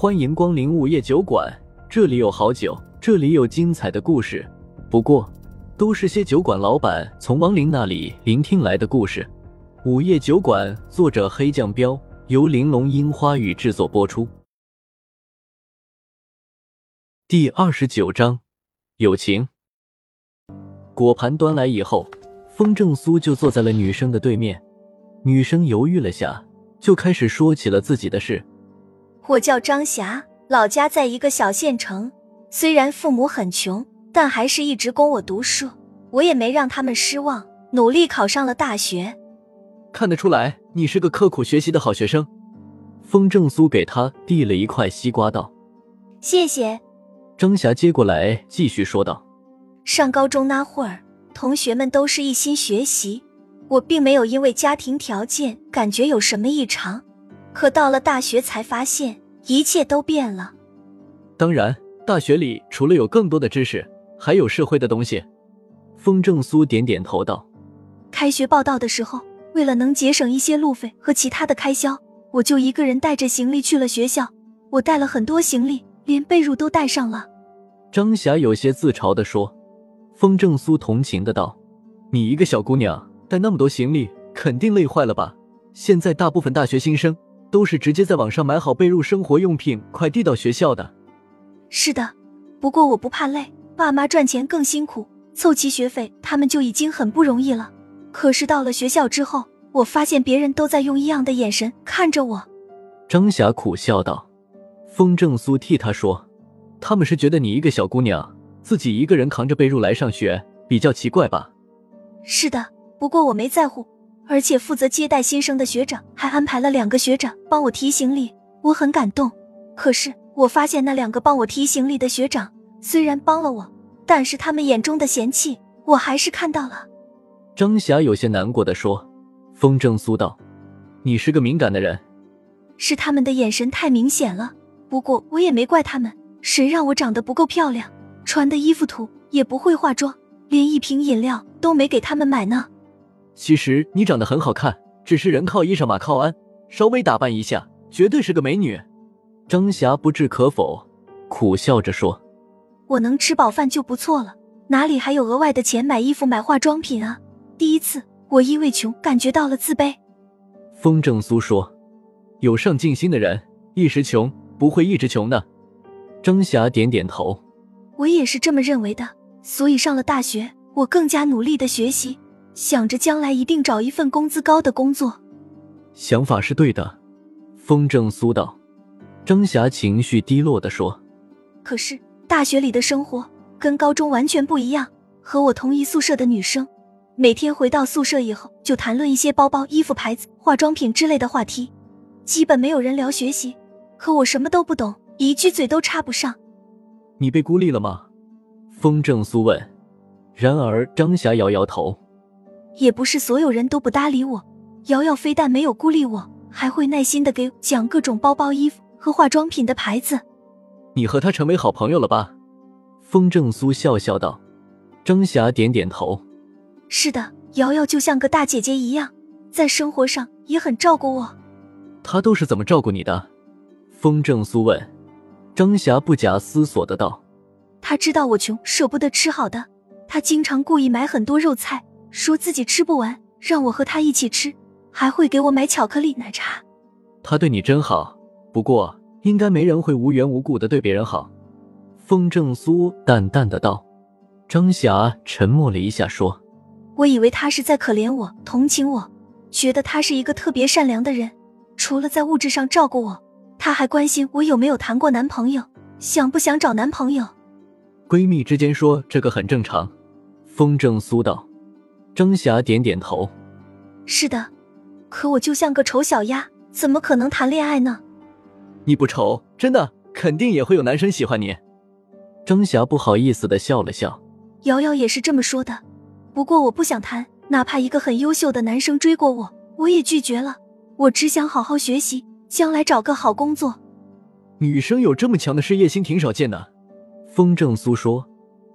欢迎光临午夜酒馆，这里有好酒，这里有精彩的故事。不过，都是些酒馆老板从亡灵那里聆听来的故事。午夜酒馆，作者黑酱标，由玲珑樱花雨制作播出。第二十九章，友情。果盘端来以后，风正苏就坐在了女生的对面。女生犹豫了下，就开始说起了自己的事。我叫张霞，老家在一个小县城。虽然父母很穷，但还是一直供我读书。我也没让他们失望，努力考上了大学。看得出来，你是个刻苦学习的好学生。风正苏给他递了一块西瓜，道：“谢谢。”张霞接过来，继续说道：“上高中那会儿，同学们都是一心学习，我并没有因为家庭条件感觉有什么异常。可到了大学，才发现。”一切都变了。当然，大学里除了有更多的知识，还有社会的东西。风正苏点点头道：“开学报到的时候，为了能节省一些路费和其他的开销，我就一个人带着行李去了学校。我带了很多行李，连被褥都带上了。”张霞有些自嘲的说。风正苏同情的道：“你一个小姑娘带那么多行李，肯定累坏了吧？现在大部分大学新生……”都是直接在网上买好被褥、生活用品，快递到学校的。是的，不过我不怕累，爸妈赚钱更辛苦，凑齐学费他们就已经很不容易了。可是到了学校之后，我发现别人都在用异样的眼神看着我。张霞苦笑道：“风正苏替他说，他们是觉得你一个小姑娘，自己一个人扛着被褥来上学，比较奇怪吧？”是的，不过我没在乎。而且负责接待新生的学长还安排了两个学长帮我提行李，我很感动。可是我发现那两个帮我提行李的学长虽然帮了我，但是他们眼中的嫌弃我还是看到了。张霞有些难过的说：“风正苏道，你是个敏感的人，是他们的眼神太明显了。不过我也没怪他们，谁让我长得不够漂亮，穿的衣服土，也不会化妆，连一瓶饮料都没给他们买呢。”其实你长得很好看，只是人靠衣裳马靠鞍，稍微打扮一下，绝对是个美女。张霞不置可否，苦笑着说：“我能吃饱饭就不错了，哪里还有额外的钱买衣服、买化妆品啊？第一次，我因为穷感觉到了自卑。”风正苏说：“有上进心的人，一时穷不会一直穷的。”张霞点点头：“我也是这么认为的，所以上了大学，我更加努力的学习。”想着将来一定找一份工资高的工作，想法是对的。风正苏道，张霞情绪低落的说：“可是大学里的生活跟高中完全不一样。和我同一宿舍的女生，每天回到宿舍以后就谈论一些包包、衣服牌子、化妆品之类的话题，基本没有人聊学习。可我什么都不懂，一句嘴都插不上。你被孤立了吗？”风正苏问。然而张霞摇摇头。也不是所有人都不搭理我，瑶瑶非但没有孤立我，还会耐心的给讲各种包包、衣服和化妆品的牌子。你和他成为好朋友了吧？风正苏笑笑道。张霞点点头。是的，瑶瑶就像个大姐姐一样，在生活上也很照顾我。她都是怎么照顾你的？风正苏问。张霞不假思索的道：“她知道我穷，舍不得吃好的，她经常故意买很多肉菜。”说自己吃不完，让我和他一起吃，还会给我买巧克力奶茶。他对你真好，不过应该没人会无缘无故的对别人好。风正苏淡淡的道。张霞沉默了一下，说：“我以为他是在可怜我、同情我，觉得他是一个特别善良的人。除了在物质上照顾我，他还关心我有没有谈过男朋友，想不想找男朋友。闺蜜之间说这个很正常。”风正苏道。张霞点点头，是的，可我就像个丑小鸭，怎么可能谈恋爱呢？你不丑，真的，肯定也会有男生喜欢你。张霞不好意思的笑了笑。瑶瑶也是这么说的，不过我不想谈，哪怕一个很优秀的男生追过我，我也拒绝了。我只想好好学习，将来找个好工作。女生有这么强的事业心，挺少见的。风正苏说。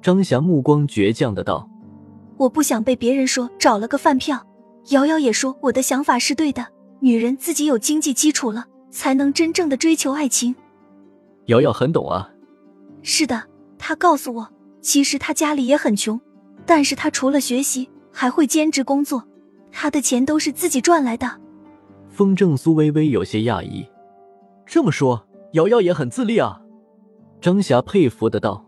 张霞目光倔强的道。我不想被别人说找了个饭票。瑶瑶也说我的想法是对的，女人自己有经济基础了，才能真正的追求爱情。瑶瑶很懂啊。是的，她告诉我，其实她家里也很穷，但是她除了学习，还会兼职工作，她的钱都是自己赚来的。风正苏微微有些讶异，这么说，瑶瑶也很自立啊。张霞佩服的道：“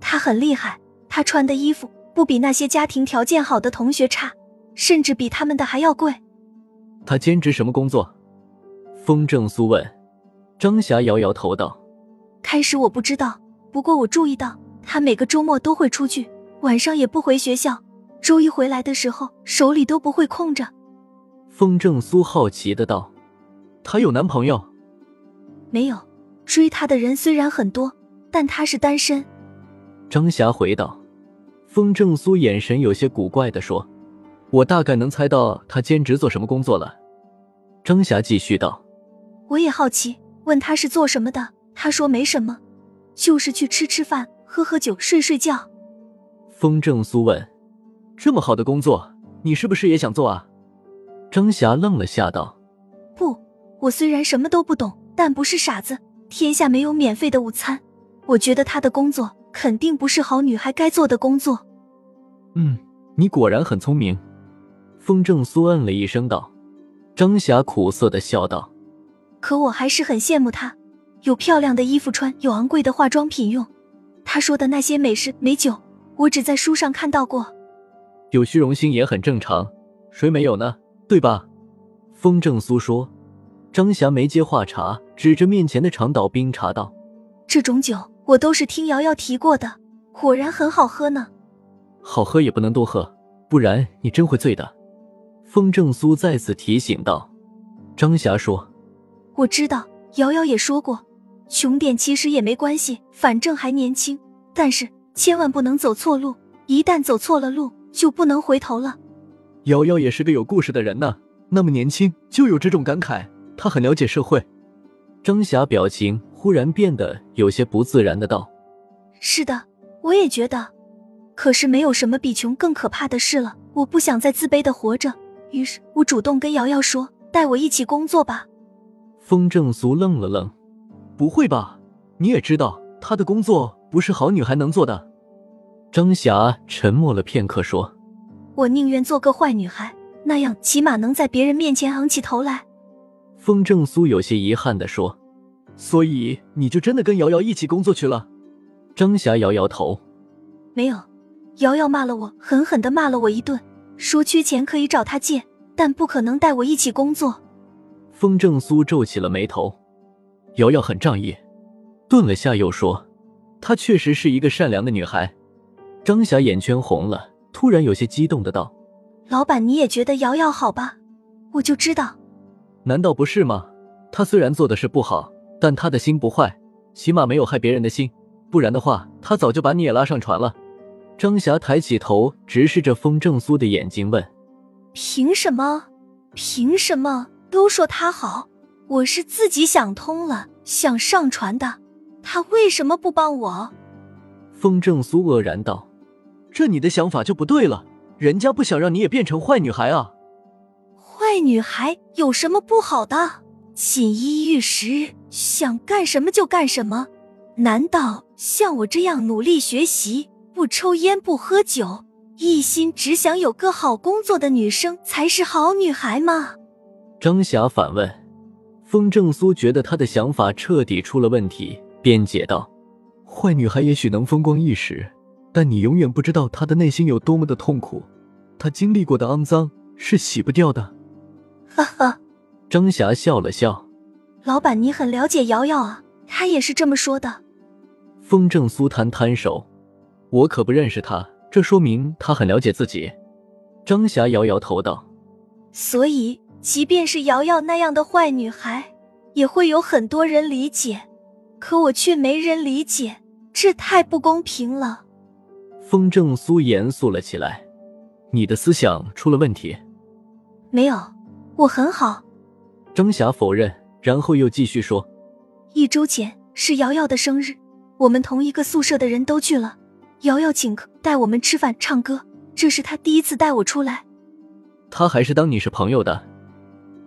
她很厉害，她穿的衣服不比那些家庭条件好的同学差，甚至比他们的还要贵。”他兼职什么工作？风正苏问。张霞摇摇头道：“开始我不知道。”不过我注意到，他每个周末都会出去，晚上也不回学校。周一回来的时候，手里都不会空着。风正苏好奇的道：“他有男朋友？”“没有，追他的人虽然很多，但他是单身。”张霞回道。风正苏眼神有些古怪的说：“我大概能猜到他兼职做什么工作了。”张霞继续道：“我也好奇，问他是做什么的，他说没什么。”就是去吃吃饭、喝喝酒、睡睡觉。风正苏问：“这么好的工作，你是不是也想做啊？”张霞愣了下，道：“不，我虽然什么都不懂，但不是傻子。天下没有免费的午餐。我觉得他的工作肯定不是好女孩该做的工作。”嗯，你果然很聪明。风正苏嗯了一声，道：“张霞苦涩的笑道：‘可我还是很羡慕她。’”有漂亮的衣服穿，有昂贵的化妆品用。她说的那些美食美酒，我只在书上看到过。有虚荣心也很正常，谁没有呢？对吧？风正苏说。张霞没接话茬，指着面前的长岛冰茶道：“这种酒我都是听瑶瑶提过的，果然很好喝呢。好喝也不能多喝，不然你真会醉的。”风正苏再次提醒道。张霞说：“我知道，瑶瑶也说过。”穷点其实也没关系，反正还年轻。但是千万不能走错路，一旦走错了路，就不能回头了。瑶瑶也是个有故事的人呢，那么年轻就有这种感慨，她很了解社会。张霞表情忽然变得有些不自然的道：“是的，我也觉得。可是没有什么比穷更可怕的事了，我不想再自卑的活着。于是我主动跟瑶瑶说，带我一起工作吧。”风正俗愣了愣。不会吧？你也知道她的工作不是好女孩能做的。张霞沉默了片刻，说：“我宁愿做个坏女孩，那样起码能在别人面前昂起头来。”风正苏有些遗憾的说：“所以你就真的跟瑶瑶一起工作去了？”张霞摇摇头：“没有，瑶瑶骂了我，狠狠的骂了我一顿，说缺钱可以找她借，但不可能带我一起工作。”风正苏皱起了眉头。瑶瑶很仗义，顿了下，又说：“她确实是一个善良的女孩。”张霞眼圈红了，突然有些激动的道：“老板，你也觉得瑶瑶好吧？我就知道，难道不是吗？他虽然做的事不好，但他的心不坏，起码没有害别人的心。不然的话，他早就把你也拉上船了。”张霞抬起头，直视着风正苏的眼睛，问：“凭什么？凭什么都说他好？”我是自己想通了，想上船的，他为什么不帮我？风正苏愕然道：“这你的想法就不对了，人家不想让你也变成坏女孩啊。坏女孩有什么不好的？锦衣玉食，想干什么就干什么？难道像我这样努力学习，不抽烟不喝酒，一心只想有个好工作的女生才是好女孩吗？”张霞反问。风正苏觉得他的想法彻底出了问题，辩解道：“坏女孩也许能风光一时，但你永远不知道她的内心有多么的痛苦，她经历过的肮脏是洗不掉的。”哈哈，张霞笑了笑：“老板，你很了解瑶瑶啊，她也是这么说的。”风正苏摊摊手：“我可不认识她，这说明她很了解自己。”张霞摇摇头道：“所以。”即便是瑶瑶那样的坏女孩，也会有很多人理解，可我却没人理解，这太不公平了。风正苏严肃了起来：“你的思想出了问题。”“没有，我很好。”张霞否认，然后又继续说：“一周前是瑶瑶的生日，我们同一个宿舍的人都去了，瑶瑶请客，带我们吃饭唱歌，这是她第一次带我出来。她还是当你是朋友的。”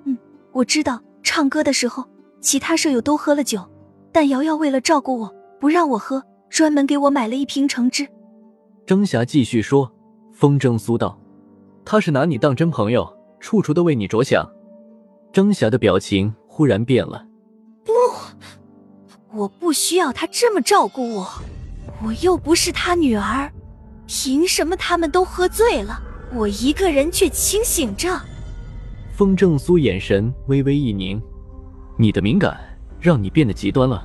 嗯我知道唱歌的时候，其他舍友都喝了酒，但瑶瑶为了照顾我，不让我喝，专门给我买了一瓶橙汁。张霞继续说：“风筝苏道，他是拿你当真朋友，处处都为你着想。”张霞的表情忽然变了。不，我不需要他这么照顾我，我又不是他女儿，凭什么他们都喝醉了，我一个人却清醒着？风正苏眼神微微一凝，你的敏感让你变得极端了。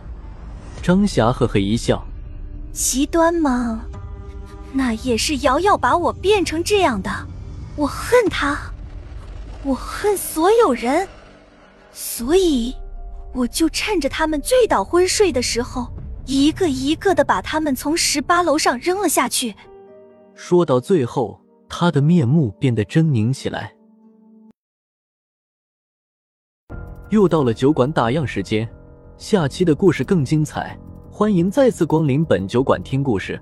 张霞呵呵一笑，极端吗？那也是瑶瑶把我变成这样的，我恨他，我恨所有人，所以。我就趁着他们醉倒昏睡的时候，一个一个的把他们从十八楼上扔了下去。说到最后，他的面目变得狰狞起来。又到了酒馆打烊时间，下期的故事更精彩，欢迎再次光临本酒馆听故事。